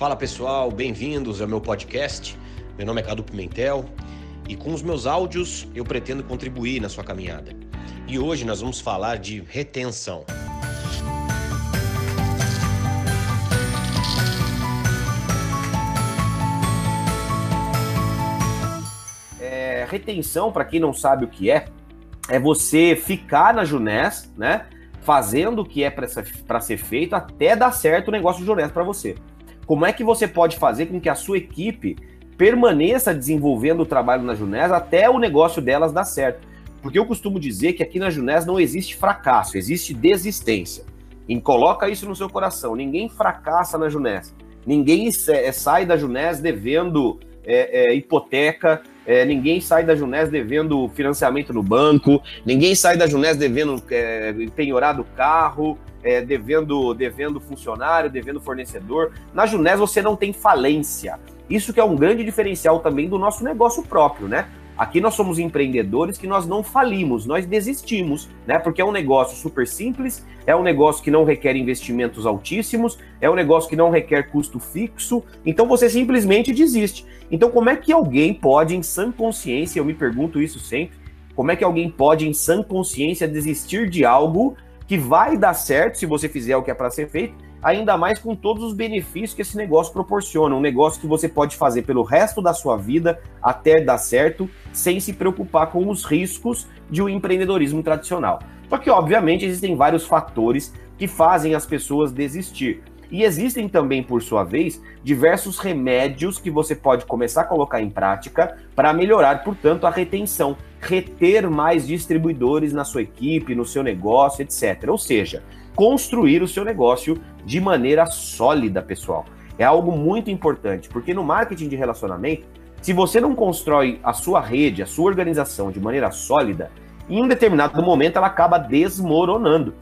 Fala pessoal, bem-vindos ao meu podcast. Meu nome é Cadu Pimentel e com os meus áudios eu pretendo contribuir na sua caminhada. E hoje nós vamos falar de retenção. É, retenção, para quem não sabe o que é, é você ficar na Junés, né? Fazendo o que é para ser feito até dar certo o negócio de Junés para você. Como é que você pode fazer com que a sua equipe permaneça desenvolvendo o trabalho na Junés até o negócio delas dar certo? Porque eu costumo dizer que aqui na Junés não existe fracasso, existe desistência. E coloca isso no seu coração. Ninguém fracassa na Junés. Ninguém é, sai da Junés devendo é, é, hipoteca, é, ninguém sai da Junés devendo financiamento no banco, ninguém sai da Junés devendo é, penhorado carro, é, devendo, devendo funcionário, devendo fornecedor. Na Junés você não tem falência. Isso que é um grande diferencial também do nosso negócio próprio, né? Aqui nós somos empreendedores que nós não falimos, nós desistimos, né? Porque é um negócio super simples, é um negócio que não requer investimentos altíssimos, é um negócio que não requer custo fixo, então você simplesmente desiste. Então, como é que alguém pode, em sã consciência, eu me pergunto isso sempre, como é que alguém pode, em sã consciência, desistir de algo que vai dar certo se você fizer o que é para ser feito, ainda mais com todos os benefícios que esse negócio proporciona. Um negócio que você pode fazer pelo resto da sua vida até dar certo, sem se preocupar com os riscos de um empreendedorismo tradicional. Só que, obviamente, existem vários fatores que fazem as pessoas desistir. E existem também, por sua vez, diversos remédios que você pode começar a colocar em prática para melhorar, portanto, a retenção, reter mais distribuidores na sua equipe, no seu negócio, etc. Ou seja, construir o seu negócio de maneira sólida, pessoal. É algo muito importante, porque no marketing de relacionamento, se você não constrói a sua rede, a sua organização de maneira sólida, em um determinado momento ela acaba desmoronando.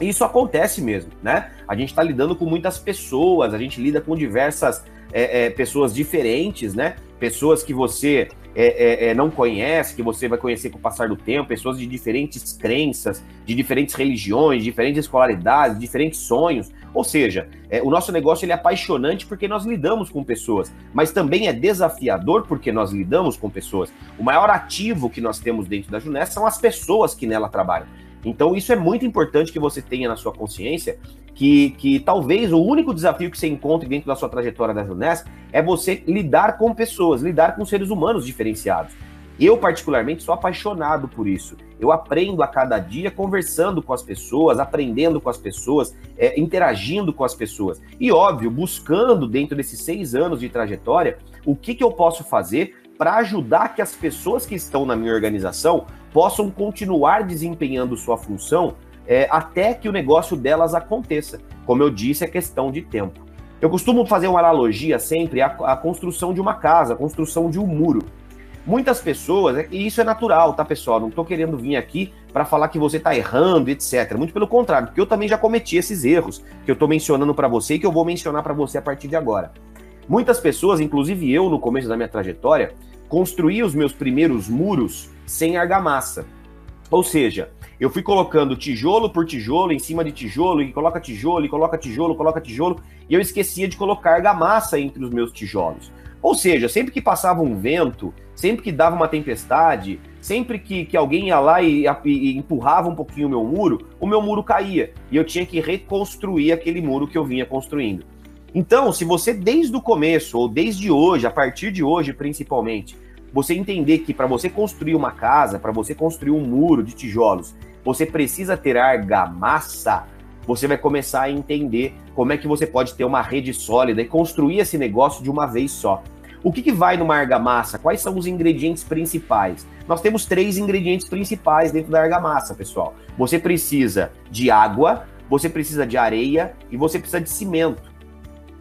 Isso acontece mesmo, né? A gente está lidando com muitas pessoas, a gente lida com diversas é, é, pessoas diferentes, né? Pessoas que você é, é, é, não conhece, que você vai conhecer com o passar do tempo, pessoas de diferentes crenças, de diferentes religiões, diferentes escolaridades, diferentes sonhos. Ou seja, é, o nosso negócio ele é apaixonante porque nós lidamos com pessoas, mas também é desafiador porque nós lidamos com pessoas. O maior ativo que nós temos dentro da Junés são as pessoas que nela trabalham. Então, isso é muito importante que você tenha na sua consciência que, que talvez o único desafio que você encontre dentro da sua trajetória da Junés é você lidar com pessoas, lidar com seres humanos diferenciados. Eu, particularmente, sou apaixonado por isso. Eu aprendo a cada dia conversando com as pessoas, aprendendo com as pessoas, é, interagindo com as pessoas. E, óbvio, buscando dentro desses seis anos de trajetória o que, que eu posso fazer para ajudar que as pessoas que estão na minha organização possam continuar desempenhando sua função é, até que o negócio delas aconteça. Como eu disse, é questão de tempo. Eu costumo fazer uma analogia sempre à, à construção de uma casa, a construção de um muro. Muitas pessoas, e isso é natural, tá, pessoal? Não estou querendo vir aqui para falar que você está errando, etc. Muito pelo contrário, porque eu também já cometi esses erros que eu estou mencionando para você e que eu vou mencionar para você a partir de agora. Muitas pessoas, inclusive eu no começo da minha trajetória, construí os meus primeiros muros sem argamassa. Ou seja, eu fui colocando tijolo por tijolo em cima de tijolo, e coloca tijolo, e coloca tijolo, coloca tijolo, e eu esquecia de colocar argamassa entre os meus tijolos. Ou seja, sempre que passava um vento, sempre que dava uma tempestade, sempre que, que alguém ia lá e, e, empurrava um pouquinho o meu muro, o meu muro caía. E eu tinha que reconstruir aquele muro que eu vinha construindo. Então, se você desde o começo, ou desde hoje, a partir de hoje principalmente, você entender que para você construir uma casa, para você construir um muro de tijolos, você precisa ter argamassa, você vai começar a entender como é que você pode ter uma rede sólida e construir esse negócio de uma vez só. O que, que vai numa argamassa? Quais são os ingredientes principais? Nós temos três ingredientes principais dentro da argamassa, pessoal. Você precisa de água, você precisa de areia e você precisa de cimento.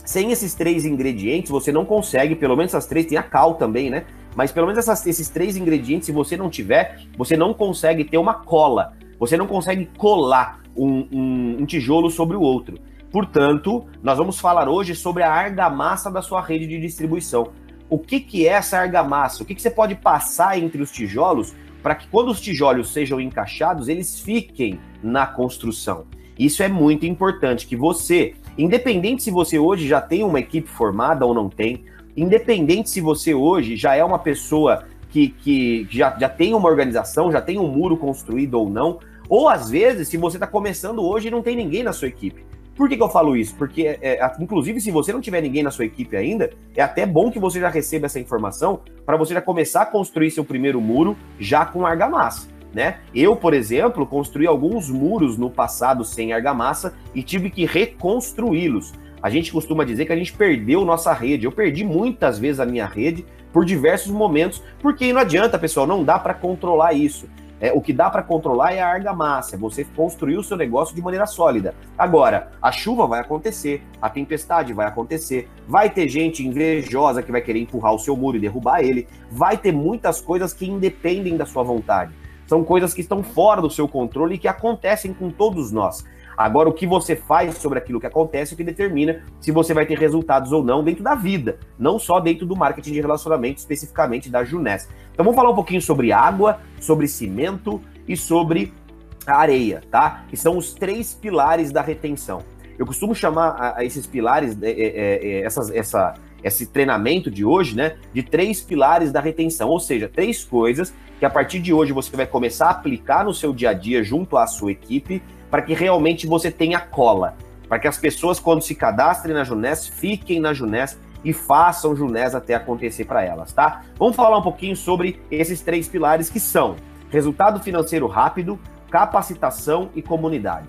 Sem esses três ingredientes, você não consegue, pelo menos essas três, tem a cal também, né? Mas pelo menos essas, esses três ingredientes, se você não tiver, você não consegue ter uma cola. Você não consegue colar um, um, um tijolo sobre o outro. Portanto, nós vamos falar hoje sobre a argamassa da sua rede de distribuição. O que, que é essa argamassa? O que, que você pode passar entre os tijolos para que quando os tijolos sejam encaixados, eles fiquem na construção? Isso é muito importante, que você Independente se você hoje já tem uma equipe formada ou não tem, independente se você hoje já é uma pessoa que, que já, já tem uma organização, já tem um muro construído ou não, ou às vezes, se você está começando hoje e não tem ninguém na sua equipe. Por que, que eu falo isso? Porque, é, é, inclusive, se você não tiver ninguém na sua equipe ainda, é até bom que você já receba essa informação para você já começar a construir seu primeiro muro já com argamassa. Né? Eu, por exemplo, construí alguns muros no passado sem argamassa e tive que reconstruí-los. A gente costuma dizer que a gente perdeu nossa rede. Eu perdi muitas vezes a minha rede por diversos momentos, porque não adianta, pessoal, não dá para controlar isso. É, o que dá para controlar é a argamassa, é você construir o seu negócio de maneira sólida. Agora, a chuva vai acontecer, a tempestade vai acontecer, vai ter gente invejosa que vai querer empurrar o seu muro e derrubar ele, vai ter muitas coisas que independem da sua vontade. São coisas que estão fora do seu controle e que acontecem com todos nós. Agora, o que você faz sobre aquilo que acontece é o que determina se você vai ter resultados ou não dentro da vida, não só dentro do marketing de relacionamento, especificamente da Junés. Então, vamos falar um pouquinho sobre água, sobre cimento e sobre areia, tá? Que são os três pilares da retenção. Eu costumo chamar a, a esses pilares, é, é, é, essas, essa, esse treinamento de hoje, né, de três pilares da retenção, ou seja, três coisas que a partir de hoje você vai começar a aplicar no seu dia a dia junto à sua equipe para que realmente você tenha cola, para que as pessoas, quando se cadastrem na Junés, fiquem na Junés e façam Junés até acontecer para elas, tá? Vamos falar um pouquinho sobre esses três pilares que são resultado financeiro rápido, capacitação e comunidade.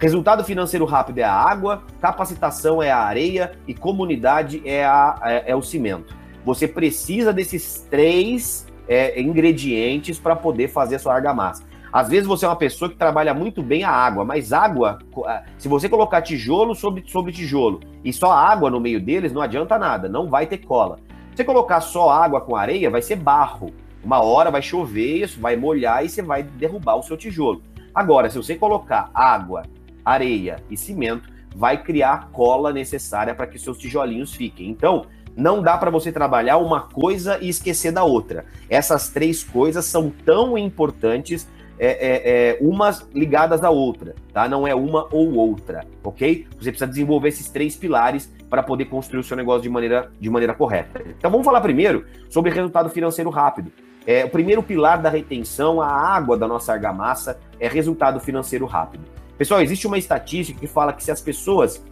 Resultado financeiro rápido é a água, capacitação é a areia e comunidade é, a, é, é o cimento. Você precisa desses três é, ingredientes para poder fazer a sua argamassa. Às vezes você é uma pessoa que trabalha muito bem a água, mas água, se você colocar tijolo sobre, sobre tijolo e só água no meio deles, não adianta nada, não vai ter cola. Se você colocar só água com areia, vai ser barro. Uma hora vai chover, isso vai molhar e você vai derrubar o seu tijolo. Agora, se você colocar água, areia e cimento, vai criar a cola necessária para que seus tijolinhos fiquem. Então, não dá para você trabalhar uma coisa e esquecer da outra. Essas três coisas são tão importantes é, é, é, umas ligadas à outra, tá? Não é uma ou outra, ok? Você precisa desenvolver esses três pilares para poder construir o seu negócio de maneira, de maneira correta. Então vamos falar primeiro sobre resultado financeiro rápido. É, o primeiro pilar da retenção, a água da nossa argamassa, é resultado financeiro rápido. Pessoal, existe uma estatística que fala que se as pessoas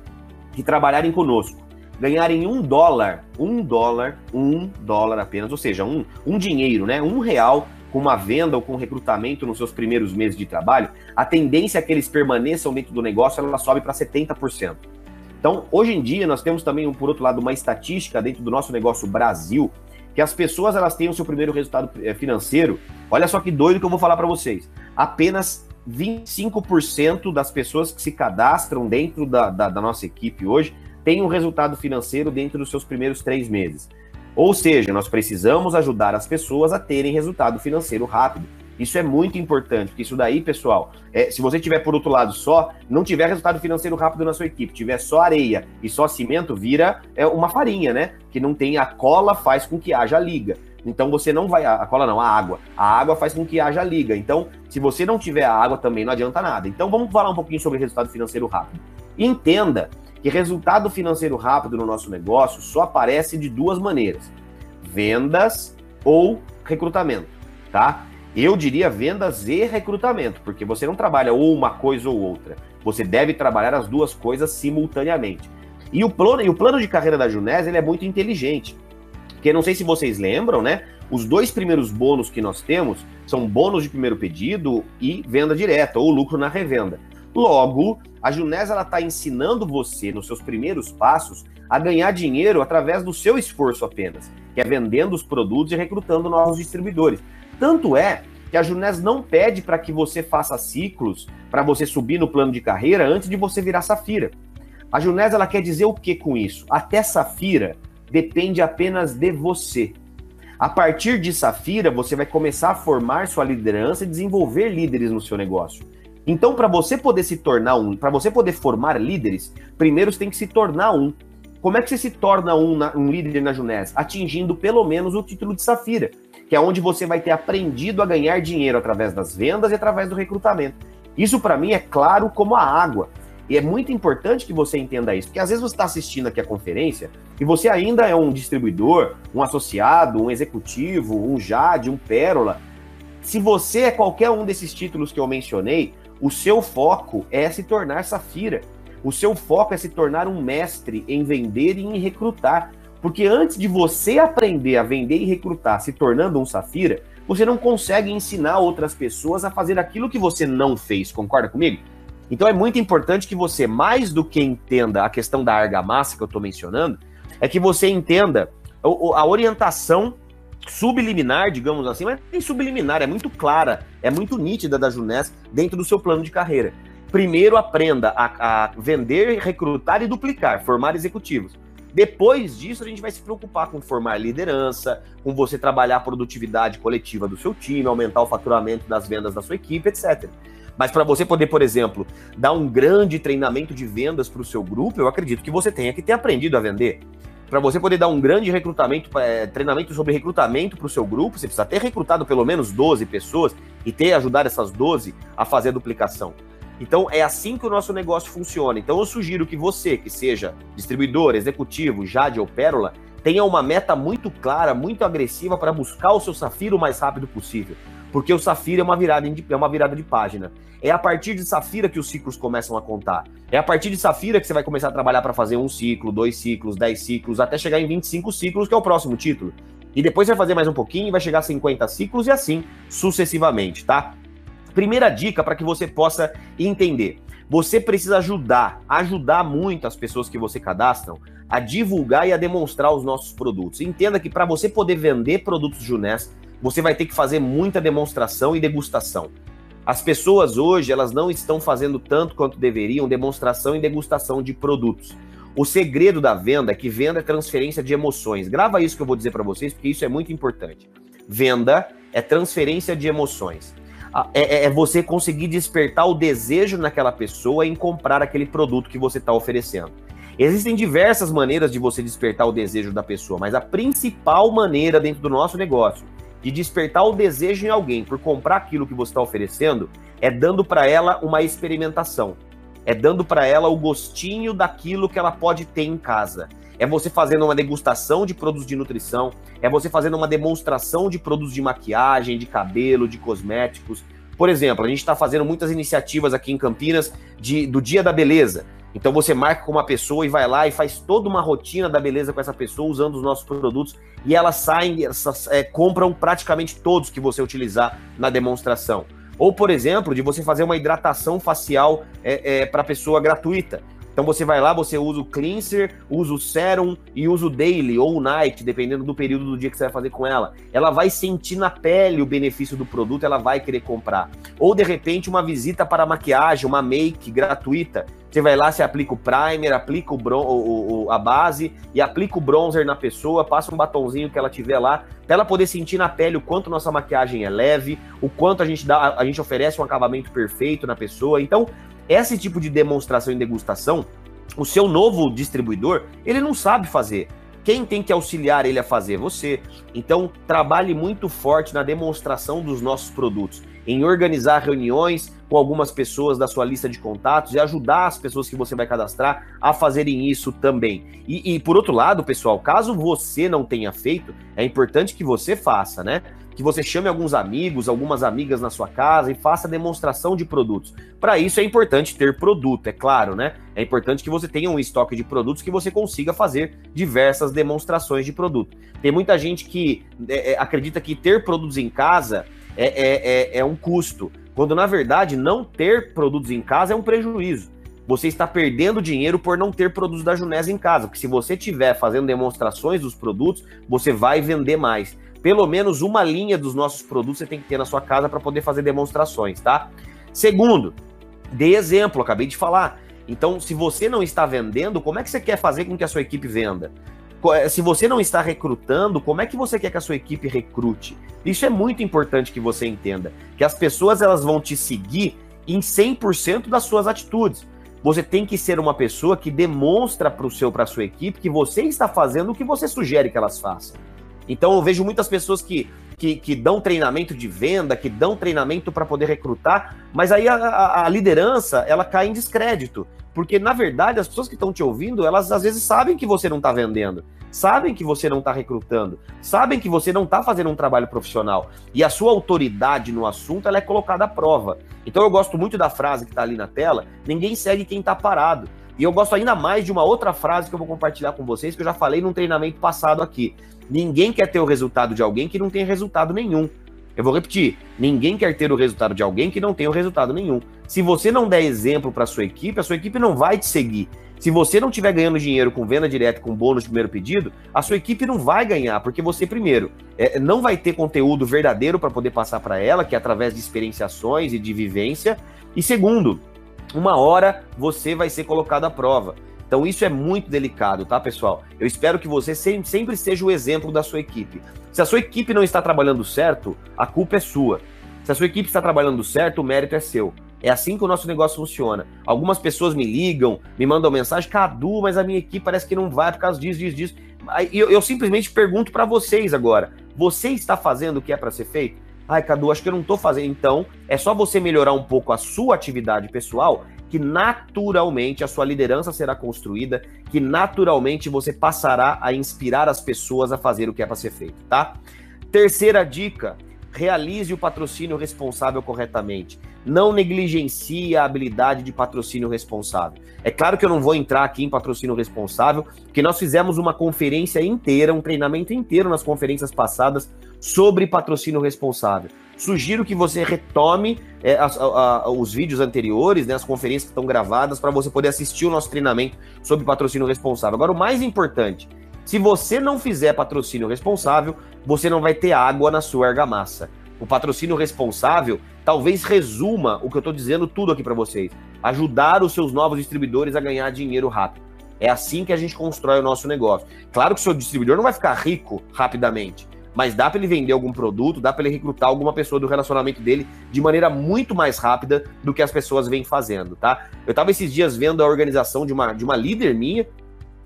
que trabalharem conosco ganharem um dólar, um dólar, um dólar apenas, ou seja, um, um dinheiro, né? Um real com uma venda ou com recrutamento nos seus primeiros meses de trabalho, a tendência é que eles permaneçam dentro do negócio, ela sobe para 70%. Então, hoje em dia, nós temos também, por outro lado, uma estatística dentro do nosso negócio Brasil, que as pessoas elas têm o seu primeiro resultado eh, financeiro. Olha só que doido que eu vou falar para vocês. Apenas 25% das pessoas que se cadastram dentro da, da, da nossa equipe hoje têm um resultado financeiro dentro dos seus primeiros três meses. Ou seja, nós precisamos ajudar as pessoas a terem resultado financeiro rápido. Isso é muito importante, porque isso daí, pessoal, é, se você tiver por outro lado só, não tiver resultado financeiro rápido na sua equipe, tiver só areia e só cimento, vira é, uma farinha, né? Que não tem a cola, faz com que haja liga. Então você não vai. A cola não, a água. A água faz com que haja liga. Então, se você não tiver a água, também não adianta nada. Então vamos falar um pouquinho sobre resultado financeiro rápido. Entenda que resultado financeiro rápido no nosso negócio só aparece de duas maneiras: vendas ou recrutamento, tá? Eu diria vendas e recrutamento, porque você não trabalha ou uma coisa ou outra. Você deve trabalhar as duas coisas simultaneamente. E o plano, e o plano de carreira da Junés ele é muito inteligente. Porque não sei se vocês lembram, né? Os dois primeiros bônus que nós temos são bônus de primeiro pedido e venda direta, ou lucro na revenda. Logo, a Junés está ensinando você, nos seus primeiros passos, a ganhar dinheiro através do seu esforço apenas, que é vendendo os produtos e recrutando novos distribuidores. Tanto é que a Junés não pede para que você faça ciclos para você subir no plano de carreira antes de você virar Safira. A Junés ela quer dizer o que com isso? Até Safira depende apenas de você. A partir de Safira, você vai começar a formar sua liderança e desenvolver líderes no seu negócio. Então, para você poder se tornar um, para você poder formar líderes, primeiro você tem que se tornar um. Como é que você se torna um, um líder na Junés? Atingindo pelo menos o título de Safira, que é onde você vai ter aprendido a ganhar dinheiro através das vendas e através do recrutamento. Isso para mim é claro como a água. E é muito importante que você entenda isso, porque às vezes você está assistindo aqui a conferência e você ainda é um distribuidor, um associado, um executivo, um JAD, um Pérola. Se você é qualquer um desses títulos que eu mencionei, o seu foco é se tornar Safira. O seu foco é se tornar um mestre em vender e em recrutar. Porque antes de você aprender a vender e recrutar se tornando um Safira, você não consegue ensinar outras pessoas a fazer aquilo que você não fez. Concorda comigo? Então é muito importante que você, mais do que entenda a questão da argamassa que eu estou mencionando, é que você entenda a orientação subliminar, digamos assim, mas nem subliminar, é muito clara, é muito nítida da Junés dentro do seu plano de carreira. Primeiro aprenda a, a vender, recrutar e duplicar, formar executivos. Depois disso, a gente vai se preocupar com formar liderança, com você trabalhar a produtividade coletiva do seu time, aumentar o faturamento das vendas da sua equipe, etc. Mas para você poder, por exemplo, dar um grande treinamento de vendas para o seu grupo, eu acredito que você tenha que ter aprendido a vender. Para você poder dar um grande recrutamento, é, treinamento sobre recrutamento para o seu grupo, você precisa ter recrutado pelo menos 12 pessoas e ter ajudado essas 12 a fazer a duplicação. Então é assim que o nosso negócio funciona. Então eu sugiro que você, que seja distribuidor, executivo, Jade ou Pérola, tenha uma meta muito clara, muito agressiva para buscar o seu Safira o mais rápido possível. Porque o Safira é uma virada de, é uma virada de página. É a partir de Safira que os ciclos começam a contar. É a partir de Safira que você vai começar a trabalhar para fazer um ciclo, dois ciclos, dez ciclos, até chegar em 25 ciclos, que é o próximo título. E depois vai fazer mais um pouquinho, vai chegar a 50 ciclos e assim sucessivamente, tá? Primeira dica para que você possa entender. Você precisa ajudar, ajudar muito as pessoas que você cadastram a divulgar e a demonstrar os nossos produtos. Entenda que para você poder vender produtos Junés, você vai ter que fazer muita demonstração e degustação. As pessoas hoje, elas não estão fazendo tanto quanto deveriam demonstração e degustação de produtos. O segredo da venda é que venda é transferência de emoções. Grava isso que eu vou dizer para vocês, porque isso é muito importante. Venda é transferência de emoções. É, é, é, você conseguir despertar o desejo naquela pessoa em comprar aquele produto que você está oferecendo. Existem diversas maneiras de você despertar o desejo da pessoa, mas a principal maneira dentro do nosso negócio de despertar o desejo em alguém por comprar aquilo que você está oferecendo é dando para ela uma experimentação. É dando para ela o gostinho daquilo que ela pode ter em casa. É você fazendo uma degustação de produtos de nutrição, é você fazendo uma demonstração de produtos de maquiagem, de cabelo, de cosméticos. Por exemplo, a gente está fazendo muitas iniciativas aqui em Campinas de, do Dia da Beleza. Então você marca com uma pessoa e vai lá e faz toda uma rotina da beleza com essa pessoa usando os nossos produtos e elas saem, é, compram praticamente todos que você utilizar na demonstração. Ou, por exemplo, de você fazer uma hidratação facial é, é, para pessoa gratuita. Então você vai lá, você usa o cleanser, usa o serum e usa o daily ou o night, dependendo do período do dia que você vai fazer com ela. Ela vai sentir na pele o benefício do produto, ela vai querer comprar. Ou de repente uma visita para maquiagem, uma make gratuita. Você vai lá, você aplica o primer, aplica o, o, o, a base e aplica o bronzer na pessoa, passa um batonzinho que ela tiver lá, para ela poder sentir na pele o quanto nossa maquiagem é leve, o quanto a gente dá, a gente oferece um acabamento perfeito na pessoa. Então, esse tipo de demonstração e degustação, o seu novo distribuidor, ele não sabe fazer. Quem tem que auxiliar ele a fazer? Você. Então, trabalhe muito forte na demonstração dos nossos produtos, em organizar reuniões com algumas pessoas da sua lista de contatos e ajudar as pessoas que você vai cadastrar a fazerem isso também. E, e por outro lado, pessoal, caso você não tenha feito, é importante que você faça, né? que você chame alguns amigos, algumas amigas na sua casa e faça demonstração de produtos. Para isso é importante ter produto, é claro, né? É importante que você tenha um estoque de produtos que você consiga fazer diversas demonstrações de produto. Tem muita gente que é, é, acredita que ter produtos em casa é, é, é, é um custo, quando na verdade não ter produtos em casa é um prejuízo você está perdendo dinheiro por não ter produtos da Junés em casa. Porque se você estiver fazendo demonstrações dos produtos, você vai vender mais pelo menos uma linha dos nossos produtos você tem que ter na sua casa para poder fazer demonstrações, tá? Segundo, dê exemplo, acabei de falar. Então, se você não está vendendo, como é que você quer fazer com que a sua equipe venda? Eh, se você não está recrutando, como é que você quer que a sua equipe recrute? Isso é muito importante que você entenda, que as pessoas elas vão te seguir em 100% das suas atitudes. Você tem que ser uma pessoa que demonstra para o seu para a sua equipe que você está fazendo o que você sugere que elas façam. Então eu vejo muitas pessoas que, que, que dão treinamento de venda, que dão treinamento para poder recrutar, mas aí a, a, a, liderança ela cai em descrédito. Porque, na verdade, as pessoas que estão te ouvindo, elas às vezes sabem que você não está vendendo, sabem que você não está recrutando, sabem que você não está fazendo um trabalho profissional. E a sua autoridade no assunto ela é colocada à prova. Então eu gosto muito da frase que está ali na tela: ninguém segue quem está parado. E eu gosto ainda mais de uma outra frase que eu vou compartilhar com vocês, que eu já falei num treinamento passado aqui. Ninguém quer ter o resultado de alguém que não tem resultado nenhum. Eu vou repetir: ninguém quer ter o resultado de alguém que não tem o resultado nenhum. Se você não der exemplo para sua equipe, a sua equipe não vai te seguir. Se você não estiver ganhando dinheiro com venda direta com bônus de primeiro pedido, a sua equipe não vai ganhar, porque você, primeiro, é, não vai ter conteúdo verdadeiro para poder passar para ela, que é através de experienciações e de vivência. E segundo, uma hora você vai ser colocado à prova. Então isso é muito delicado, tá, pessoal? Eu espero que você sempre seja o exemplo da sua equipe. Se a sua equipe não está trabalhando certo, a culpa é sua. Se a sua equipe está trabalhando certo, o mérito é seu. É assim que o nosso negócio funciona. Algumas pessoas me ligam, me mandam mensagem, Cadu, mas a minha equipe parece que não vai por causa disso, disso, disso. Eu, eu simplesmente pergunto para vocês agora: você está fazendo o que é para ser feito? Ai, Cadu, acho que eu não estou fazendo. Então, é só você melhorar um pouco a sua atividade pessoal que naturalmente a sua liderança será construída, que naturalmente você passará a inspirar as pessoas a fazer o que é para ser feito, tá? Terceira dica: realize o patrocínio responsável corretamente. Não negligencie a habilidade de patrocínio responsável. É claro que eu não vou entrar aqui em patrocínio responsável, porque nós fizemos uma conferência inteira, um treinamento inteiro nas conferências passadas sobre patrocínio responsável. Sugiro que você retome é, a, a, os vídeos anteriores, né, as conferências que estão gravadas, para você poder assistir o nosso treinamento sobre patrocínio responsável. Agora, o mais importante, se você não fizer patrocínio responsável, você não vai ter água na sua argamassa. O patrocínio responsável talvez resuma o que eu estou dizendo tudo aqui para vocês. Ajudar os seus novos distribuidores a ganhar dinheiro rápido. É assim que a gente constrói o nosso negócio. Claro que o seu distribuidor não vai ficar rico rapidamente, mas dá para ele vender algum produto, dá para ele recrutar alguma pessoa do relacionamento dele de maneira muito mais rápida do que as pessoas vêm fazendo, tá? Eu estava esses dias vendo a organização de uma, de uma líder minha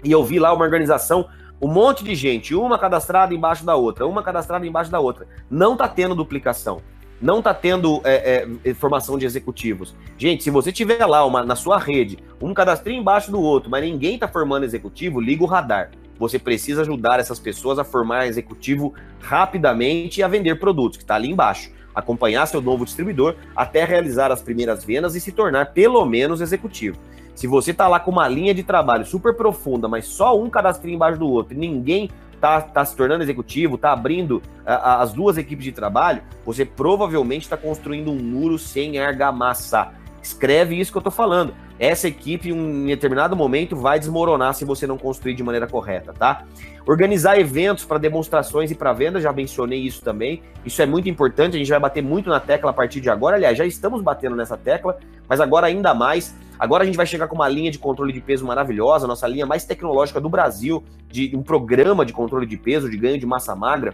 e eu vi lá uma organização um monte de gente, uma cadastrada embaixo da outra, uma cadastrada embaixo da outra. Não tá tendo duplicação. Não tá tendo é, é, formação de executivos. Gente, se você tiver lá uma, na sua rede, um cadastrinho embaixo do outro, mas ninguém tá formando executivo, liga o radar. Você precisa ajudar essas pessoas a formar executivo rapidamente e a vender produtos, que está ali embaixo. Acompanhar seu novo distribuidor até realizar as primeiras vendas e se tornar pelo menos executivo. Se você tá lá com uma linha de trabalho super profunda, mas só um cadastrinho embaixo do outro, ninguém tá, tá se tornando executivo, tá abrindo a, a, as duas equipes de trabalho, você provavelmente está construindo um muro sem argamassa. Escreve isso que eu tô falando. Essa equipe, em um determinado momento, vai desmoronar se você não construir de maneira correta, tá? Organizar eventos para demonstrações e para venda, já mencionei isso também. Isso é muito importante, a gente vai bater muito na tecla a partir de agora. Aliás, já estamos batendo nessa tecla, mas agora ainda mais Agora a gente vai chegar com uma linha de controle de peso maravilhosa, nossa linha mais tecnológica do Brasil, de um programa de controle de peso, de ganho de massa magra.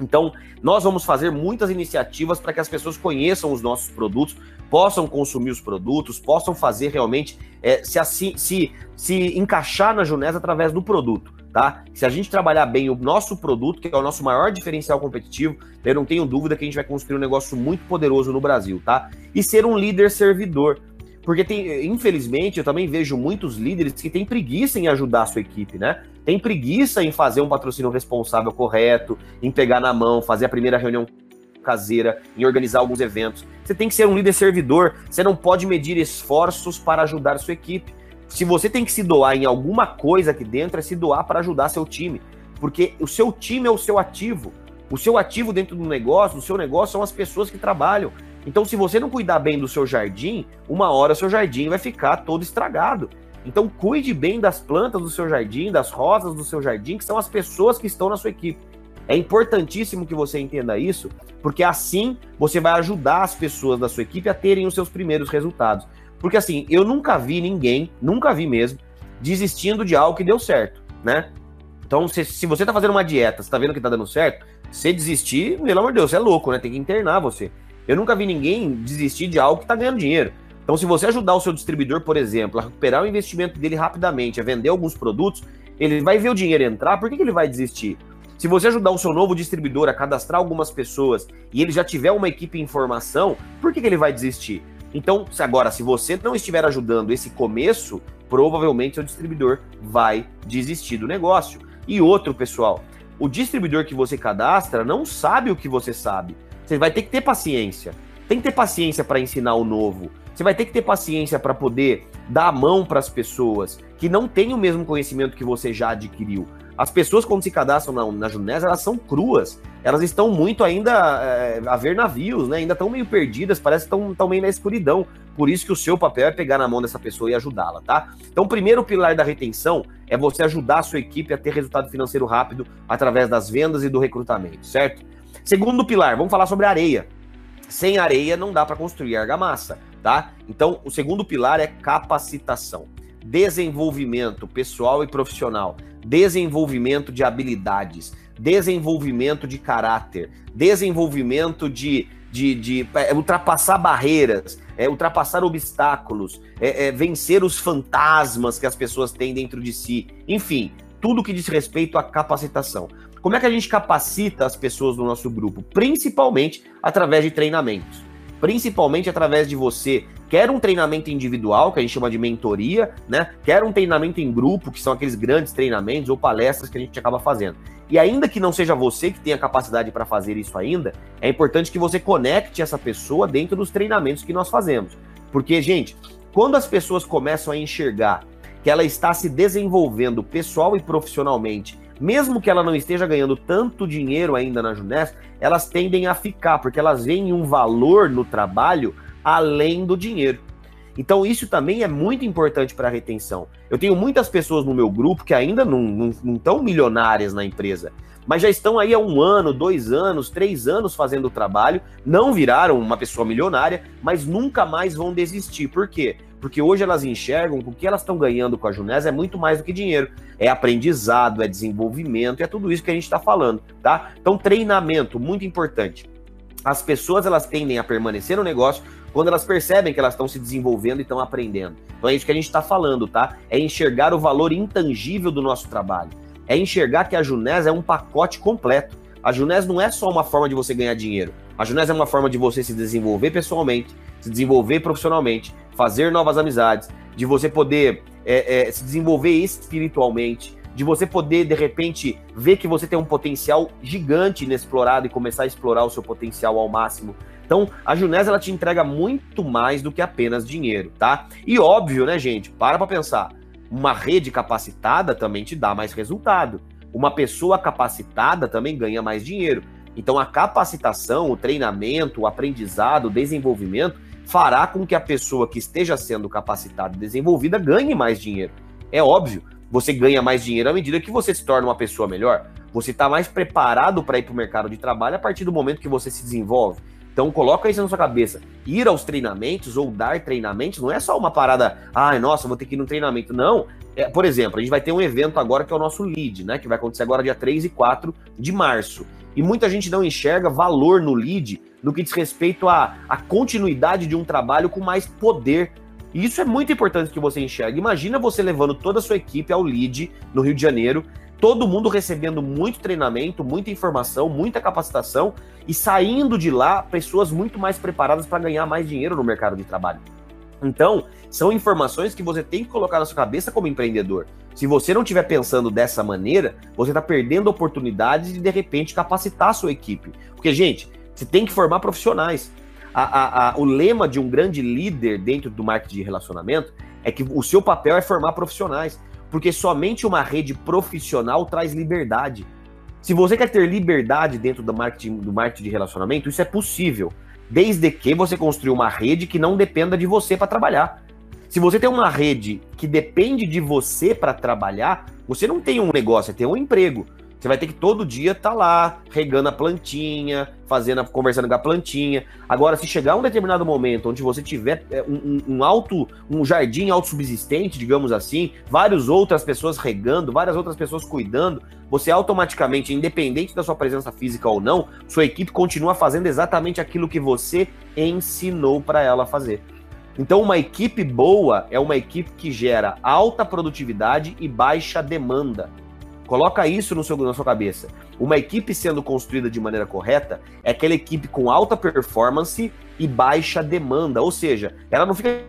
Então, nós vamos fazer muitas iniciativas para que as pessoas conheçam os nossos produtos, possam consumir os produtos, possam fazer realmente é, se, assim, se, se encaixar na Junés através do produto. Tá? Se a gente trabalhar bem o nosso produto, que é o nosso maior diferencial competitivo, eu não tenho dúvida que a gente vai construir um negócio muito poderoso no Brasil, tá? E ser um líder servidor. Porque tem, infelizmente, eu também vejo muitos líderes que têm preguiça em ajudar a sua equipe, né? Tem preguiça em fazer um patrocínio responsável correto, em pegar na mão, fazer a primeira reunião caseira, em organizar alguns eventos. Você tem que ser um líder servidor, você não pode medir esforços para ajudar sua equipe. Se você tem que se doar em alguma coisa aqui dentro, é se doar para ajudar seu time. Porque o seu time é o seu ativo. O seu ativo dentro do negócio, do seu negócio, são as pessoas que trabalham. Então, se você não cuidar bem do seu jardim, uma hora seu jardim vai ficar todo estragado. Então, cuide bem das plantas do seu jardim, das rosas do seu jardim, que são as pessoas que estão na sua equipe. É importantíssimo que você entenda isso, porque assim você vai ajudar as pessoas da sua equipe a terem os seus primeiros resultados. Porque assim, eu nunca vi ninguém, nunca vi mesmo, desistindo de algo que deu certo, né? Então, se, se você tá fazendo uma dieta, você tá vendo que tá dando certo, se desistir, pelo amor de Deus, você é louco, né? Tem que internar você. Eu nunca vi ninguém desistir de algo que está ganhando dinheiro. Então, se você ajudar o seu distribuidor, por exemplo, a recuperar o investimento dele rapidamente, a vender alguns produtos, ele vai ver o dinheiro entrar, por que, que ele vai desistir? Se você ajudar o seu novo distribuidor a cadastrar algumas pessoas e ele já tiver uma equipe em formação, por que, que ele vai desistir? Então, agora, se você não estiver ajudando esse começo, provavelmente o distribuidor vai desistir do negócio. E outro, pessoal, o distribuidor que você cadastra não sabe o que você sabe. Você vai ter que ter paciência. Tem que ter paciência para ensinar o novo. Você vai ter que ter paciência para poder dar a mão para as pessoas que não têm o mesmo conhecimento que você já adquiriu. As pessoas, quando se cadastram na, na Junés, elas são cruas. Elas estão muito ainda é, a ver navios, né? Ainda estão meio perdidas, parece que estão meio na escuridão. Por isso que o seu papel é pegar na mão dessa pessoa e ajudá-la, tá? Então, o primeiro pilar da retenção é você ajudar a sua equipe a ter resultado financeiro rápido através das vendas e do recrutamento, certo? Segundo pilar, vamos falar sobre areia. Sem areia não dá para construir argamassa, tá? Então, o segundo pilar é capacitação, desenvolvimento pessoal e profissional desenvolvimento de habilidades, desenvolvimento de caráter, desenvolvimento de, de, de é, ultrapassar barreiras, é, ultrapassar obstáculos, é, é, vencer os fantasmas que as pessoas têm dentro de si, enfim, tudo que diz respeito à capacitação. Como é que a gente capacita as pessoas do nosso grupo? Principalmente através de treinamentos. Principalmente através de você quer um treinamento individual, que a gente chama de mentoria, né? Quer um treinamento em grupo, que são aqueles grandes treinamentos ou palestras que a gente acaba fazendo. E ainda que não seja você que tenha capacidade para fazer isso ainda, é importante que você conecte essa pessoa dentro dos treinamentos que nós fazemos. Porque, gente, quando as pessoas começam a enxergar que ela está se desenvolvendo pessoal e profissionalmente, mesmo que ela não esteja ganhando tanto dinheiro ainda na Junés, elas tendem a ficar, porque elas veem um valor no trabalho além do dinheiro. Então, isso também é muito importante para a retenção. Eu tenho muitas pessoas no meu grupo que ainda não, não, não estão milionárias na empresa, mas já estão aí há um ano, dois anos, três anos fazendo o trabalho, não viraram uma pessoa milionária, mas nunca mais vão desistir. Por quê? Porque hoje elas enxergam que o que elas estão ganhando com a Junés é muito mais do que dinheiro. É aprendizado, é desenvolvimento, é tudo isso que a gente está falando, tá? Então, treinamento, muito importante. As pessoas elas tendem a permanecer no negócio quando elas percebem que elas estão se desenvolvendo e estão aprendendo. Então é isso que a gente está falando, tá? É enxergar o valor intangível do nosso trabalho. É enxergar que a Junés é um pacote completo. A Junés não é só uma forma de você ganhar dinheiro. A Junés é uma forma de você se desenvolver pessoalmente, se desenvolver profissionalmente, fazer novas amizades, de você poder é, é, se desenvolver espiritualmente, de você poder, de repente, ver que você tem um potencial gigante inexplorado e começar a explorar o seu potencial ao máximo. Então, a Junés ela te entrega muito mais do que apenas dinheiro, tá? E óbvio, né, gente? Para para pensar. Uma rede capacitada também te dá mais resultado. Uma pessoa capacitada também ganha mais dinheiro. Então, a capacitação, o treinamento, o aprendizado, o desenvolvimento fará com que a pessoa que esteja sendo capacitada e desenvolvida ganhe mais dinheiro. É óbvio, você ganha mais dinheiro à medida que você se torna uma pessoa melhor. Você está mais preparado para ir para o mercado de trabalho a partir do momento que você se desenvolve. Então coloca isso na sua cabeça. Ir aos treinamentos ou dar treinamentos não é só uma parada, ai, nossa, vou ter que ir no treinamento. Não. É, por exemplo, a gente vai ter um evento agora que é o nosso lead, né? Que vai acontecer agora dia 3 e 4 de março. E muita gente não enxerga valor no lead no que diz respeito à, à continuidade de um trabalho com mais poder. E isso é muito importante que você enxergue. Imagina você levando toda a sua equipe ao lead no Rio de Janeiro todo mundo recebendo muito treinamento, muita informação, muita capacitação e saindo de lá pessoas muito mais preparadas para ganhar mais dinheiro no mercado de trabalho. Então, são informações que você tem que colocar na sua cabeça como empreendedor. Se você não estiver pensando dessa maneira, você está perdendo oportunidades de de repente capacitar a sua equipe. Porque, gente, você tem que formar profissionais. A, a, a, o lema de um grande líder dentro do marketing de relacionamento é que o seu papel é formar profissionais porque somente uma rede profissional traz liberdade. Se você quer ter liberdade dentro do marketing, do marketing de relacionamento, isso é possível, desde que você construa uma rede que não dependa de você para trabalhar. Se você tem uma rede que depende de você para trabalhar, você não tem um negócio, você tem um emprego. Você vai ter que todo dia estar tá lá, regando a plantinha, fazendo, conversando com a plantinha. Agora, se chegar um determinado momento onde você tiver é, um, um alto, um jardim autossubsistente, digamos assim, várias outras pessoas regando, várias outras pessoas cuidando, você automaticamente, independente da sua presença física ou não, sua equipe continua fazendo exatamente aquilo que você ensinou para ela fazer. Então, uma equipe boa é uma equipe que gera alta produtividade e baixa demanda. Coloca isso no seu, na sua cabeça. Uma equipe sendo construída de maneira correta é aquela equipe com alta performance e baixa demanda. Ou seja, ela não fica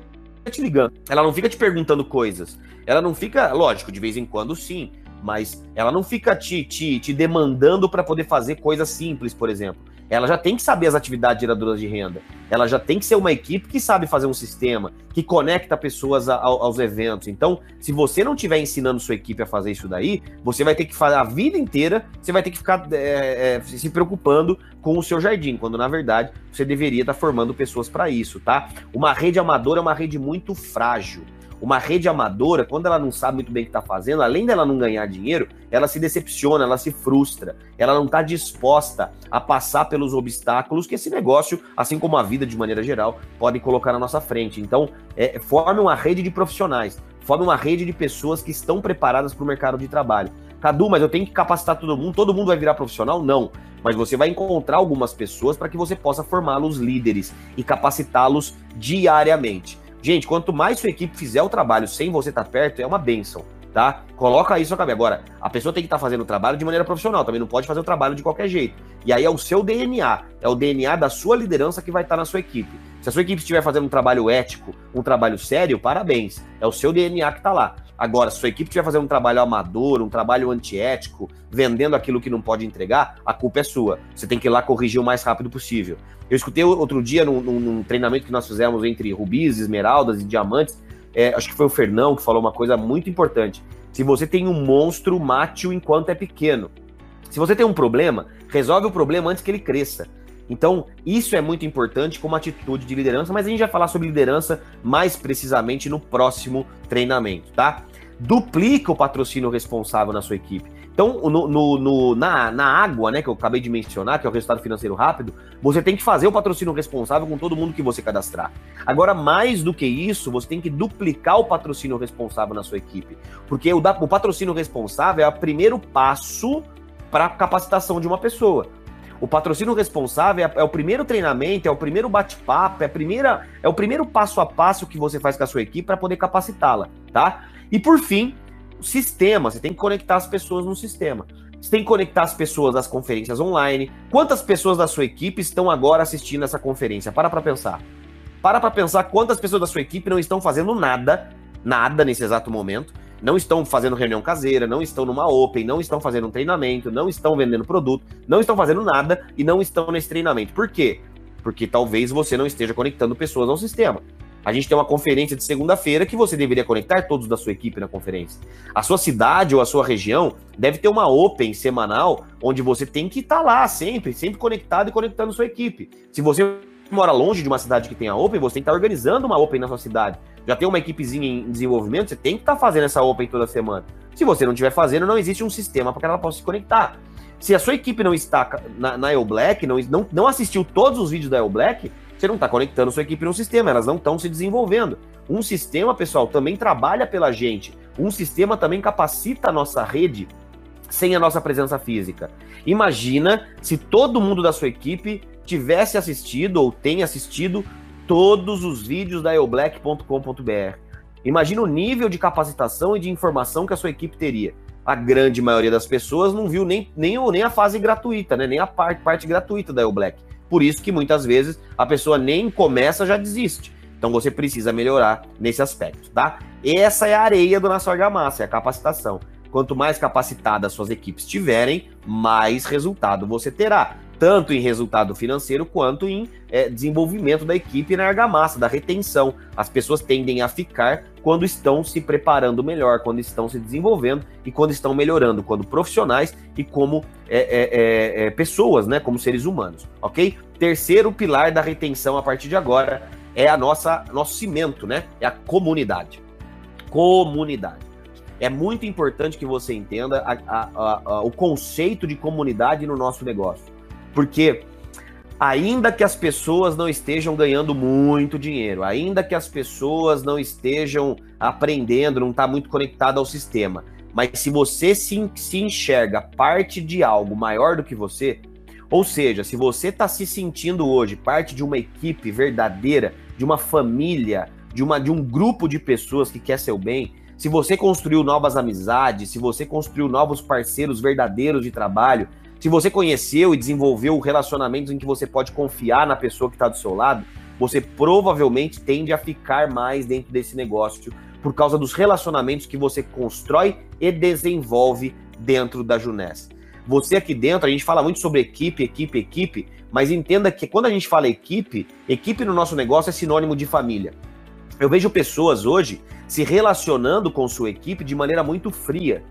te ligando, ela não fica te perguntando coisas. Ela não fica, lógico, de vez em quando sim, mas ela não fica te, te, te demandando para poder fazer coisas simples, por exemplo ela já tem que saber as atividades geradoras de renda. Ela já tem que ser uma equipe que sabe fazer um sistema, que conecta pessoas a, a, aos eventos. Então, se você não estiver ensinando sua equipe a fazer isso daí, você vai ter que fazer a vida inteira, você vai ter que ficar é, é, se preocupando com o seu jardim, quando na verdade você deveria estar formando pessoas para isso, tá? Uma rede amadora é uma rede muito frágil. Uma rede amadora, quando ela não sabe muito bem o que está fazendo, além dela não ganhar dinheiro, ela se decepciona, ela se frustra, ela não está disposta a passar pelos obstáculos que esse negócio, assim como a vida de maneira geral, pode colocar na nossa frente. Então, é, forme uma rede de profissionais, forme uma rede de pessoas que estão preparadas para o mercado de trabalho. Cadu, mas eu tenho que capacitar todo mundo, todo mundo vai virar profissional? Não. Mas você vai encontrar algumas pessoas para que você possa formá-los líderes e capacitá-los diariamente. Gente, quanto mais sua equipe fizer o trabalho sem você estar tá perto, é uma benção, tá? Coloca isso na cabeça. Agora, a pessoa tem que estar tá fazendo o trabalho de maneira profissional, também não pode fazer o trabalho de qualquer jeito. E aí é o seu DNA, é o DNA da sua liderança que vai estar tá na sua equipe. Se a sua equipe estiver fazendo um trabalho ético, um trabalho sério, parabéns. É o seu DNA que está lá. Agora, se sua equipe estiver fazendo um trabalho amador, um trabalho antiético, vendendo aquilo que não pode entregar, a culpa é sua. Você tem que ir lá corrigir o mais rápido possível. Eu escutei outro dia num, num treinamento que nós fizemos entre rubis, esmeraldas e diamantes. É, acho que foi o Fernão que falou uma coisa muito importante. Se você tem um monstro, mate-o enquanto é pequeno. Se você tem um problema, resolve o problema antes que ele cresça. Então, isso é muito importante como atitude de liderança, mas a gente vai falar sobre liderança mais precisamente no próximo treinamento, tá? duplica o patrocínio responsável na sua equipe. Então, no, no, no, na, na água, né, que eu acabei de mencionar, que é o resultado financeiro rápido, você tem que fazer o patrocínio responsável com todo mundo que você cadastrar. Agora, mais do que isso, você tem que duplicar o patrocínio responsável na sua equipe. Porque o, da, o patrocínio responsável é o primeiro passo para a capacitação de uma pessoa. O patrocínio responsável é, é, o primeiro treinamento, é o primeiro bate-papo, é, a primeira, é o primeiro passo a passo que você faz com a sua equipe para poder capacitá-la, tá? E por fim, sistema. Você tem que conectar as pessoas no sistema. Você tem que conectar as pessoas às conferências online. Quantas pessoas da sua equipe estão agora assistindo essa conferência? Para para pensar. Para para pensar quantas pessoas da sua equipe não estão fazendo nada, nada nesse exato momento, não estão fazendo reunião caseira, não estão numa open, não estão fazendo um treinamento, não estão vendendo produto, não estão fazendo nada e não estão nesse treinamento. Por quê? Porque talvez você não esteja conectando pessoas ao sistema. A gente tem uma conferência de segunda-feira que você deveria conectar todos da sua equipe na conferência. A sua cidade ou a sua região deve ter uma open semanal onde você tem que estar tá lá sempre, sempre conectado e conectando sua equipe. Se você mora longe de uma cidade que tenha open, você tem que estar tá organizando uma open na sua cidade. Já tem uma equipezinha em desenvolvimento, você tem que estar tá fazendo essa open toda semana. Se você não estiver fazendo, não existe um sistema para que ela possa se conectar. Se a sua equipe não está na, na El Black, não, não, não assistiu todos os vídeos da El Black, você não está conectando sua equipe no sistema, elas não estão se desenvolvendo. Um sistema, pessoal, também trabalha pela gente. Um sistema também capacita a nossa rede sem a nossa presença física. Imagina se todo mundo da sua equipe tivesse assistido ou tem assistido todos os vídeos da eoblack.com.br. Imagina o nível de capacitação e de informação que a sua equipe teria. A grande maioria das pessoas não viu nem, nem, nem a fase gratuita, né? nem a parte, parte gratuita da eoblack. Por isso que muitas vezes a pessoa nem começa, já desiste. Então você precisa melhorar nesse aspecto, tá? Essa é a areia do nosso argamassa, é a capacitação. Quanto mais capacitadas suas equipes tiverem, mais resultado você terá tanto em resultado financeiro quanto em é, desenvolvimento da equipe na argamassa, da retenção. As pessoas tendem a ficar quando estão se preparando melhor, quando estão se desenvolvendo e quando estão melhorando, quando profissionais e como é, é, é, é pessoas, né, como seres humanos, ok? Terceiro pilar da retenção a partir de agora é a nossa nosso cimento, né? É a comunidade. Comunidade. É muito importante que você entenda a, a, a, o conceito de comunidade no nosso negócio. Porque ainda que as pessoas não estejam ganhando muito dinheiro, ainda que as pessoas não estejam aprendendo, não está muito conectado ao sistema, mas se você se, se enxerga parte de algo maior do que você, ou seja, se você está se sentindo hoje parte de uma equipe verdadeira, de uma família, de, uma, de um grupo de pessoas que quer seu bem, se você construiu novas amizades, se você construiu novos parceiros verdadeiros de trabalho, se você conheceu e desenvolveu relacionamentos em que você pode confiar na pessoa que está do seu lado, você provavelmente tende a ficar mais dentro desse negócio por causa dos relacionamentos que você constrói e desenvolve dentro da Juness. Você aqui dentro, a gente fala muito sobre equipe, equipe, equipe, mas entenda que quando a gente fala equipe, equipe no nosso negócio é sinônimo de família. Eu vejo pessoas hoje se relacionando com sua equipe de maneira muito fria.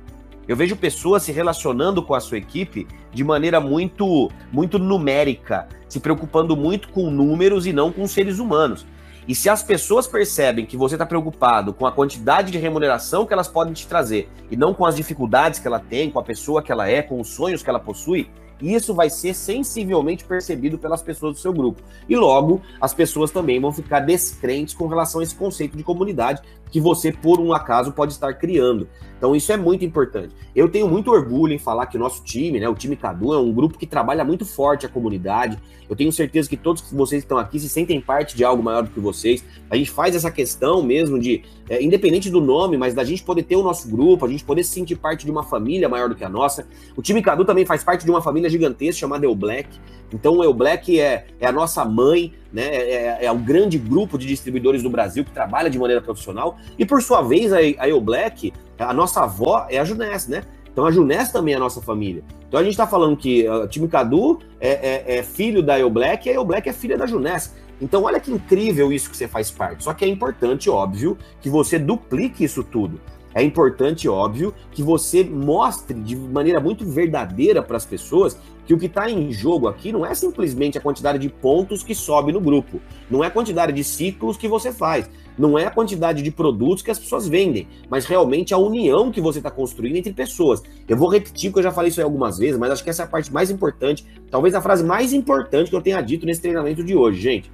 Eu vejo pessoas se relacionando com a sua equipe de maneira muito muito numérica, se preocupando muito com números e não com seres humanos. E se as pessoas percebem que você está preocupado com a quantidade de remuneração que elas podem te trazer e não com as dificuldades que ela tem, com a pessoa que ela é, com os sonhos que ela possui, isso vai ser sensivelmente percebido pelas pessoas do seu grupo. E logo, as pessoas também vão ficar descrentes com relação a esse conceito de comunidade que você, por um acaso, pode estar criando. Então, isso é muito importante. Eu tenho muito orgulho em falar que o nosso time, né, o time Cadu, é um grupo que trabalha muito forte a comunidade. Eu tenho certeza que todos vocês que estão aqui se sentem parte de algo maior do que vocês. A gente faz essa questão mesmo de, é, independente do nome, mas da gente poder ter o nosso grupo, a gente poder se sentir parte de uma família maior do que a nossa. O time Cadu também faz parte de uma família gigantesca chamada El Black. Então, o El Black é, é a nossa mãe, né? É, é, é o grande grupo de distribuidores do Brasil que trabalha de maneira profissional. E por sua vez, a, a El Black, a nossa avó é a Juness, né? Então a Juness também é a nossa família. Então a gente está falando que o time Cadu é, é, é, filho da El Black e a El Black é filha da Juness. Então olha que incrível isso que você faz parte. Só que é importante, óbvio, que você duplique isso tudo. É importante, óbvio, que você mostre de maneira muito verdadeira para as pessoas que o que está em jogo aqui não é simplesmente a quantidade de pontos que sobe no grupo, não é a quantidade de ciclos que você faz, não é a quantidade de produtos que as pessoas vendem, mas realmente a união que você está construindo entre pessoas. Eu vou repetir, porque eu já falei isso aí algumas vezes, mas acho que essa é a parte mais importante, talvez a frase mais importante que eu tenha dito nesse treinamento de hoje, gente.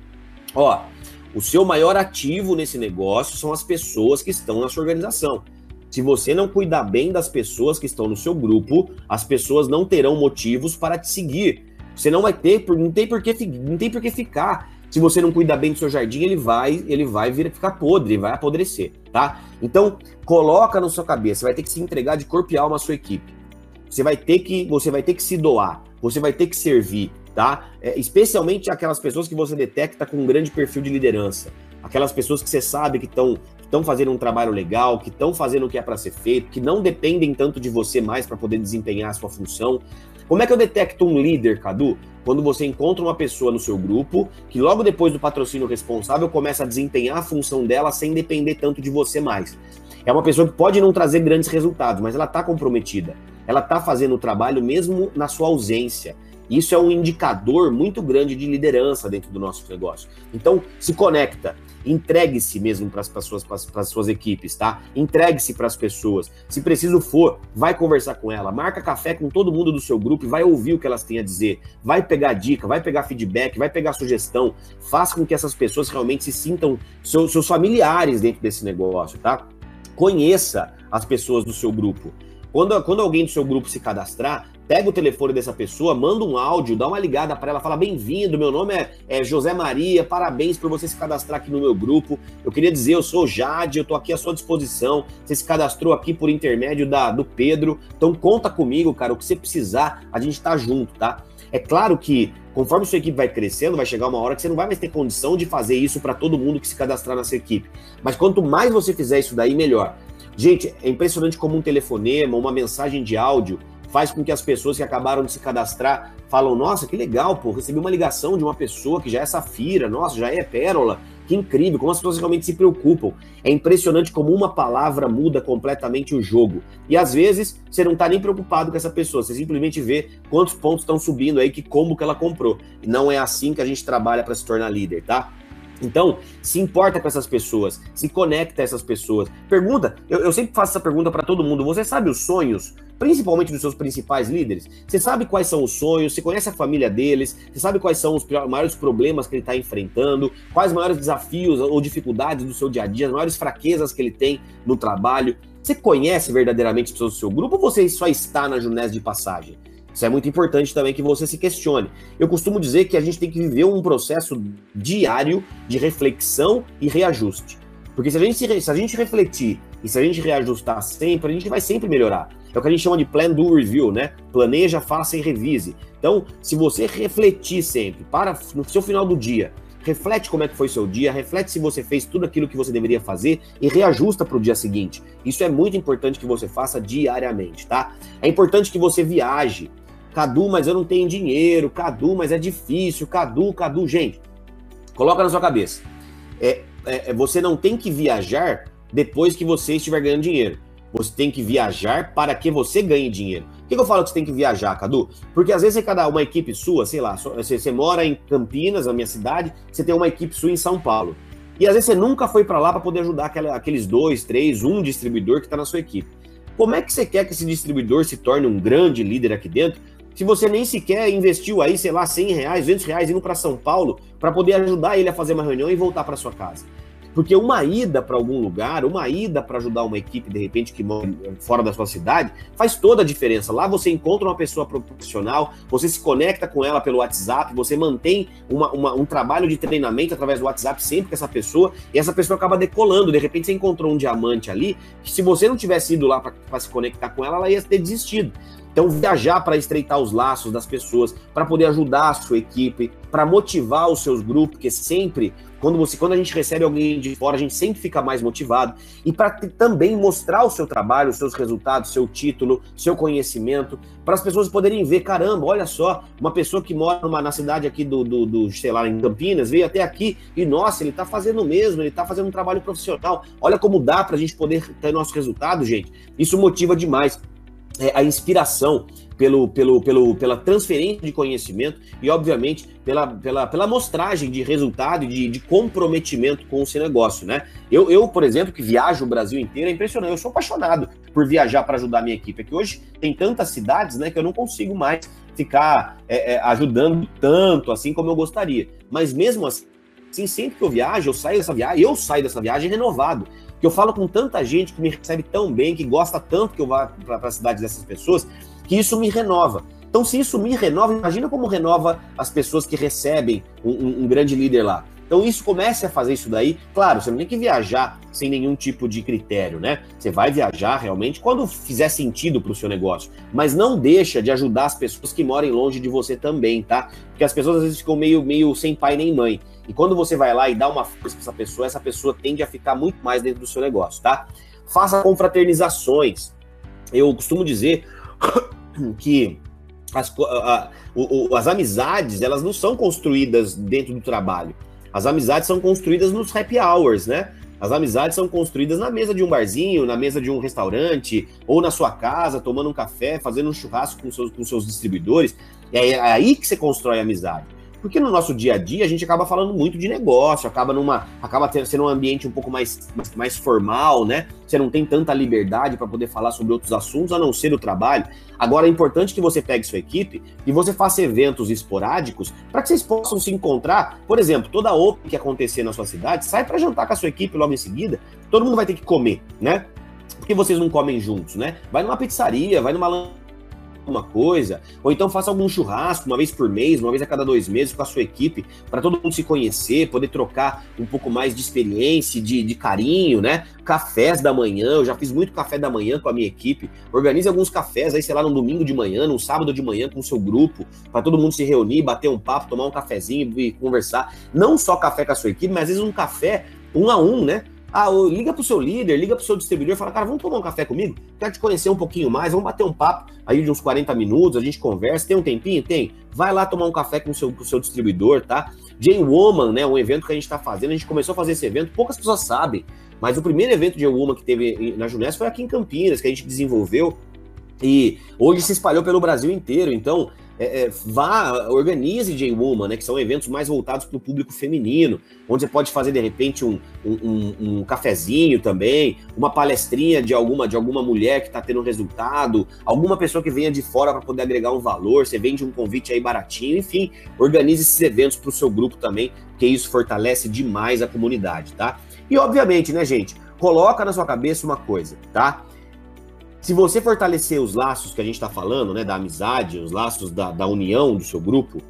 Ó, o seu maior ativo nesse negócio são as pessoas que estão na sua organização. Se você não cuidar bem das pessoas que estão no seu grupo, as pessoas não terão motivos para te seguir. Você não vai ter, não tem por que, não tem por que ficar. Se você não cuidar bem do seu jardim, ele vai, ele vai vir ficar podre, vai apodrecer, tá? Então, coloca na sua cabeça, você vai ter que se entregar de corpo e alma à sua equipe. Você vai ter que, você vai ter que se doar, você vai ter que servir, tá? É, especialmente aquelas pessoas que você detecta com um grande perfil de liderança, aquelas pessoas que você sabe que estão estão fazendo um trabalho legal, que estão fazendo o que é para ser feito, que não dependem tanto de você mais para poder desempenhar a sua função. Como é que eu detecto um líder, Cadu? Quando você encontra uma pessoa no seu grupo que logo depois do patrocínio responsável começa a desempenhar a função dela sem depender tanto de você mais. É uma pessoa que pode não trazer grandes resultados, mas ela está comprometida. Ela está fazendo o trabalho mesmo na sua ausência. Isso é um indicador muito grande de liderança dentro do nosso negócio. Então, se conecta, entregue-se mesmo para as pessoas, para as suas equipes, tá? Entregue-se para as pessoas. Se preciso for, vai conversar com ela, marca café com todo mundo do seu grupo e vai ouvir o que elas têm a dizer. Vai pegar dica, vai pegar feedback, vai pegar sugestão. Faça com que essas pessoas realmente se sintam seus, seus familiares dentro desse negócio, tá? Conheça as pessoas do seu grupo. Quando, quando alguém do seu grupo se cadastrar, pega o telefone dessa pessoa, manda um áudio, dá uma ligada para ela, fala: bem-vindo, meu nome é, é, José Maria, parabéns por você se cadastrar aqui no meu grupo. Eu queria dizer, eu sou Jade, eu estou aqui à sua disposição. Você se cadastrou aqui por intermédio da, do Pedro, então conta comigo, cara, o que você precisar, a gente está junto, tá? É claro que conforme sua equipe vai crescendo, vai chegar uma hora que você não vai mais ter condição de fazer isso para todo mundo que se cadastrar na sua equipe. Mas quanto mais você fizer isso daí, melhor. Gente, é impressionante como um telefonema, uma mensagem de áudio faz com que as pessoas que acabaram de se cadastrar falam: "Nossa, que legal, pô, recebi uma ligação de uma pessoa que já é safira, nossa, já é pérola". Que incrível, como as pessoas realmente se preocupam. É impressionante como uma palavra muda completamente o jogo. E às vezes você não está nem preocupado com essa pessoa, você simplesmente vê quantos pontos estão subindo aí, que como que ela comprou. E não é assim que a gente trabalha para se tornar líder, tá? Então, se importa com essas pessoas, se conecta a essas pessoas. Pergunta, eu, eu sempre faço essa pergunta para todo mundo: você sabe os sonhos, principalmente dos seus principais líderes? Você sabe quais são os sonhos? Você conhece a família deles? Você sabe quais são os maiores problemas que ele está enfrentando? Quais os maiores desafios ou dificuldades do seu dia a dia? As maiores fraquezas que ele tem no trabalho? Você conhece verdadeiramente as pessoas do seu grupo ou você só está na Junés de passagem? Isso é muito importante também que você se questione. Eu costumo dizer que a gente tem que viver um processo diário de reflexão e reajuste. Porque se a, gente, se a gente refletir e se a gente reajustar sempre, a gente vai sempre melhorar. É o que a gente chama de plan do review, né? Planeja, faça e revise. Então, se você refletir sempre, para no seu final do dia, reflete como é que foi seu dia, reflete se você fez tudo aquilo que você deveria fazer e reajusta para o dia seguinte. Isso é muito importante que você faça diariamente, tá? É importante que você viaje. Cadu, mas eu não tenho dinheiro. Cadu, mas é difícil. Cadu, Cadu, gente, coloca na sua cabeça. É, é, é você não tem que viajar depois que você estiver ganhando dinheiro. Você tem que viajar para que você ganhe dinheiro. Por que, eu falo que você tem que viajar, Cadu? Porque às vezes você cada uma equipe sua, sei lá, você, você mora em Campinas, na minha cidade, você tem uma equipe sua em São Paulo. E às vezes você nunca foi para lá para poder ajudar aquela, aqueles dois, três, um distribuidor que está na sua equipe. Como é que você quer que esse distribuidor se torne um grande líder aqui dentro se você nem sequer investiu aí, sei lá, 100 reais, 200 reais indo para São Paulo para poder ajudar ele a fazer uma reunião e voltar para sua casa? Porque uma ida para algum lugar, uma ida para ajudar uma equipe, de repente, que mora fora da sua cidade, faz toda a diferença. Lá você encontra uma pessoa profissional, você se conecta com ela pelo WhatsApp, você mantém uma, uma, um trabalho de treinamento através do WhatsApp sempre com essa pessoa, e essa pessoa acaba decolando. De repente você encontrou um diamante ali, que se você não tivesse ido lá para se conectar com ela, ela ia ter desistido. Então, viajar para estreitar os laços das pessoas, para poder ajudar a sua equipe, para motivar os seus grupos, porque sempre, quando, você, quando a gente recebe alguém de fora, a gente sempre fica mais motivado. E para também mostrar o seu trabalho, os seus resultados, seu título, seu conhecimento, para as pessoas poderem ver: caramba, olha só, uma pessoa que mora numa, na cidade aqui do, do, do, sei lá, em Campinas, veio até aqui e, nossa, ele está fazendo o mesmo, ele está fazendo um trabalho profissional. Olha como dá para a gente poder ter nosso resultado, gente. Isso motiva demais é, a inspiração pelo, pelo, pelo, pela transferência de conhecimento e, obviamente, pela, pela, pela mostragem de resultado e de, de comprometimento com o seu negócio, né? Eu, eu, por exemplo, que viajo o Brasil inteiro, é impressionante. Eu sou apaixonado por viajar para ajudar a minha equipe. É que hoje tem tantas cidades, né, que eu não consigo mais ficar é, é, ajudando tanto assim como eu gostaria. Mas mesmo assim, sempre que eu viajo, eu saio dessa viagem, eu saio dessa viagem renovado que eu falo com tanta gente que me recebe tão bem, que gosta tanto que eu vá para a cidade dessas pessoas, que isso me renova. Então, se isso me renova, imagina como renova as pessoas que recebem um, um, um grande líder lá. Então, isso comece a fazer isso daí. Claro, você não tem que viajar sem nenhum tipo de critério, né? Você vai viajar realmente quando fizer sentido para o seu negócio. Mas não deixa de ajudar as pessoas que moram longe de você também, tá? Porque as pessoas às vezes ficam meio, meio sem pai nem mãe. E quando você vai lá e dá uma força para essa pessoa, essa pessoa tende a ficar muito mais dentro do seu negócio, tá? Faça confraternizações. Eu costumo dizer que as, a, a, as amizades, elas não são construídas dentro do trabalho as amizades são construídas nos happy hours, né? As amizades são construídas na mesa de um barzinho, na mesa de um restaurante, ou na sua casa, tomando um café, fazendo um churrasco com seus, com seus distribuidores. É aí que você constrói amizade. Porque no nosso dia a dia a gente acaba falando muito de negócio, acaba numa acaba sendo um ambiente um pouco mais, mais, formal, né? Você não tem tanta liberdade para poder falar sobre outros assuntos a não ser o trabalho. Agora é importante que você pegue sua equipe e você faça eventos esporádicos para que vocês possam se encontrar. Por exemplo, toda Open que acontecer na sua cidade, sai para jantar com a sua equipe logo em seguida. Todo mundo vai ter que comer, né? Porque vocês não comem juntos, né? Vai numa pizzaria, vai numa alguma coisa, ou então faça algum churrasco uma vez por mês, uma vez a cada dois meses com a sua equipe, para todo mundo se conhecer, poder trocar um pouco mais de experiência, de, de carinho, né? Cafés da manhã, eu já fiz muito café da manhã com a minha equipe. Organize alguns cafés aí, sei lá, num domingo de manhã, num sábado de manhã com o seu grupo, para todo mundo se reunir, bater um papo, tomar um cafezinho e conversar. Não só café com a sua equipe, mas às vezes um café um a um, né? Ah, liga pro seu líder, liga pro seu distribuidor, fala, cara, vamos tomar um café comigo? Quero te conhecer um pouquinho mais, vamos bater um papo aí de uns 40 minutos, a gente conversa, tem um tempinho? Tem. Vai lá tomar um café com o seu, com o seu distribuidor, tá? J-Woman, né, um evento que a gente tá fazendo, a gente começou a fazer esse evento, poucas pessoas sabem, mas o primeiro evento de J-Woman que teve na Junés foi aqui em Campinas, que a gente desenvolveu, e hoje se espalhou pelo Brasil inteiro, então é, é, vá, organize J-Woman, né, que são eventos mais voltados para o público feminino, onde você pode fazer de repente um, um, um, cafezinho também, uma palestrinha de alguma, de alguma mulher que está tendo resultado, alguma pessoa que venha de fora para poder agregar um valor, você vende um convite aí baratinho, enfim, organize esses eventos para o seu grupo também, porque isso fortalece demais a comunidade, tá? E obviamente, né, gente, coloca na sua cabeça uma coisa, tá? Se você fortalecer os laços que a gente está falando, né, da amizade, os laços da, da união do seu grupo,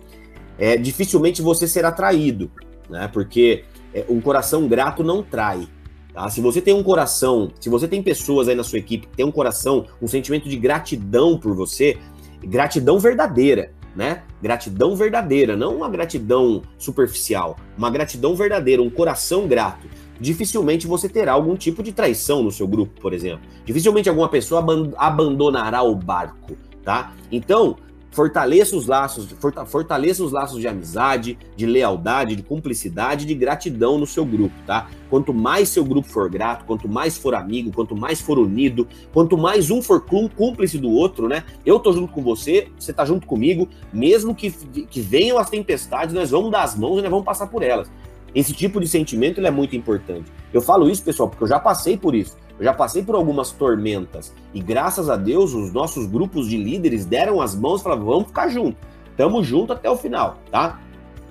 é, dificilmente você será traído, né? Porque é, um coração grato não trai. Tá? Se você tem um coração, se você tem pessoas aí na sua equipe que tem um coração, um sentimento de gratidão por você, gratidão verdadeira, né? Gratidão verdadeira, não uma gratidão superficial, uma gratidão verdadeira, um coração grato. Dificilmente você terá algum tipo de traição no seu grupo, por exemplo. Dificilmente alguma pessoa abandonará o barco, tá? Então, Fortaleça os laços, fortaleça os laços de amizade, de lealdade, de cumplicidade, de gratidão no seu grupo, tá? Quanto mais seu grupo for grato, quanto mais for amigo, quanto mais for unido, quanto mais um for cúmplice do outro, né? Eu tô junto com você, você tá junto comigo, mesmo que, que venham as tempestades, nós vamos dar as mãos e nós vamos passar por elas. Esse tipo de sentimento é muito importante. Eu falo isso, pessoal, porque eu já passei por isso. Eu já passei por algumas tormentas e graças a Deus os nossos grupos de líderes deram as mãos e falaram: vamos ficar junto, tamo junto até o final, tá?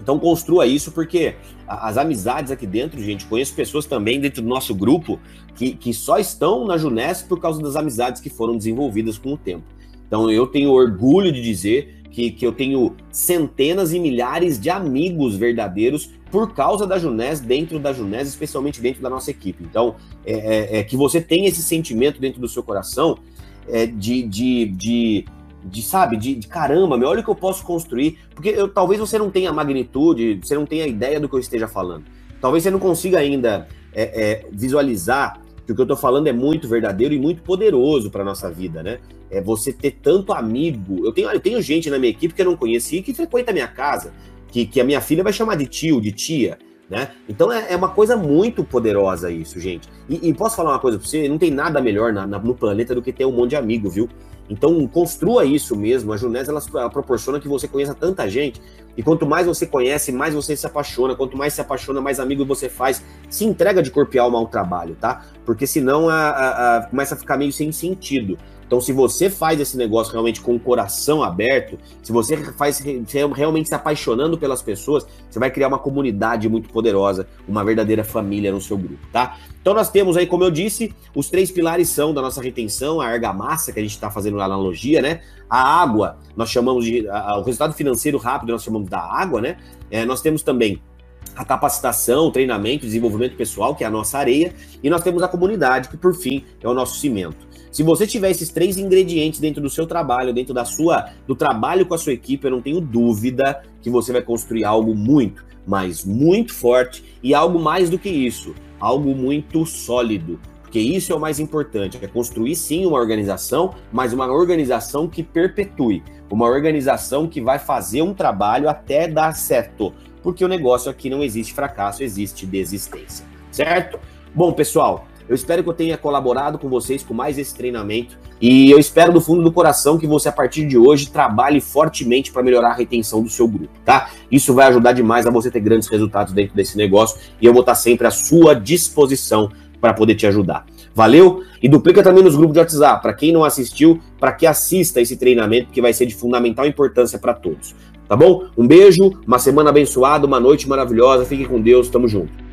Então construa isso, porque as amizades aqui dentro, gente, conheço pessoas também dentro do nosso grupo que, que só estão na Junesc por causa das amizades que foram desenvolvidas com o tempo. Então eu tenho orgulho de dizer que, que eu tenho centenas e milhares de amigos verdadeiros por causa da Junés, dentro da Junés, especialmente dentro da nossa equipe. Então, é, é, é que você tem esse sentimento dentro do seu coração é, de, de, de, de, sabe, de, de, caramba, meu, olha o que eu posso construir. Porque eu, talvez você não tenha magnitude, você não tenha ideia do que eu esteja falando. Talvez você não consiga ainda é, é, visualizar que o que eu estou falando é muito verdadeiro e muito poderoso para nossa vida, né? É você ter tanto amigo. Eu tenho, eu tenho gente na minha equipe que eu não conheci que frequenta a minha casa que, que a minha filha vai chamar de tio, de tia, né? Então é, é uma coisa muito poderosa isso, gente. E, e posso falar uma coisa para você? Não tem nada melhor na, na, no planeta do que ter um monte de amigo, viu? Então construa isso mesmo. A Junés ela, ela, proporciona que você conheça tanta gente. E quanto mais você conhece, mais você se apaixona. Quanto mais se apaixona, mais amigo você faz. Se entrega de corpo e alma ao trabalho, tá? Porque senão a, a, a começa a ficar meio sem sentido. Então, se você faz esse negócio realmente com o coração aberto, se você faz realmente se apaixonando pelas pessoas, você vai criar uma comunidade muito poderosa, uma verdadeira família no seu grupo, tá? Então, nós temos aí, como eu disse, os três pilares são da nossa retenção, a argamassa, que a gente está fazendo a analogia, né? A água, nós chamamos de. A, o resultado financeiro rápido, nós chamamos da água, né? É, nós temos também a capacitação, treinamento, desenvolvimento pessoal, que é a nossa areia, e nós temos a comunidade, que por fim é o nosso cimento. Se você tiver esses três ingredientes dentro do seu trabalho, dentro da sua do trabalho com a sua equipe, eu não tenho dúvida que você vai construir algo muito, mas muito forte e algo mais do que isso, algo muito sólido. Porque isso é o mais importante, é construir sim uma organização, mas uma organização que perpetue, uma organização que vai fazer um trabalho até dar certo, porque o negócio aqui não existe fracasso, existe desistência, certo? Bom, pessoal, eu espero que eu tenha colaborado com vocês com mais esse treinamento e eu espero do fundo do coração que você a partir de hoje trabalhe fortemente para melhorar a retenção do seu grupo, tá? Isso vai ajudar demais a você ter grandes resultados dentro desse negócio e eu vou estar sempre à sua disposição para poder te ajudar. Valeu? E duplica também nos grupos de WhatsApp. Para quem não assistiu, para que assista esse treinamento que vai ser de fundamental importância para todos. Tá bom? Um beijo, uma semana abençoada, uma noite maravilhosa. Fique com Deus, tamo junto.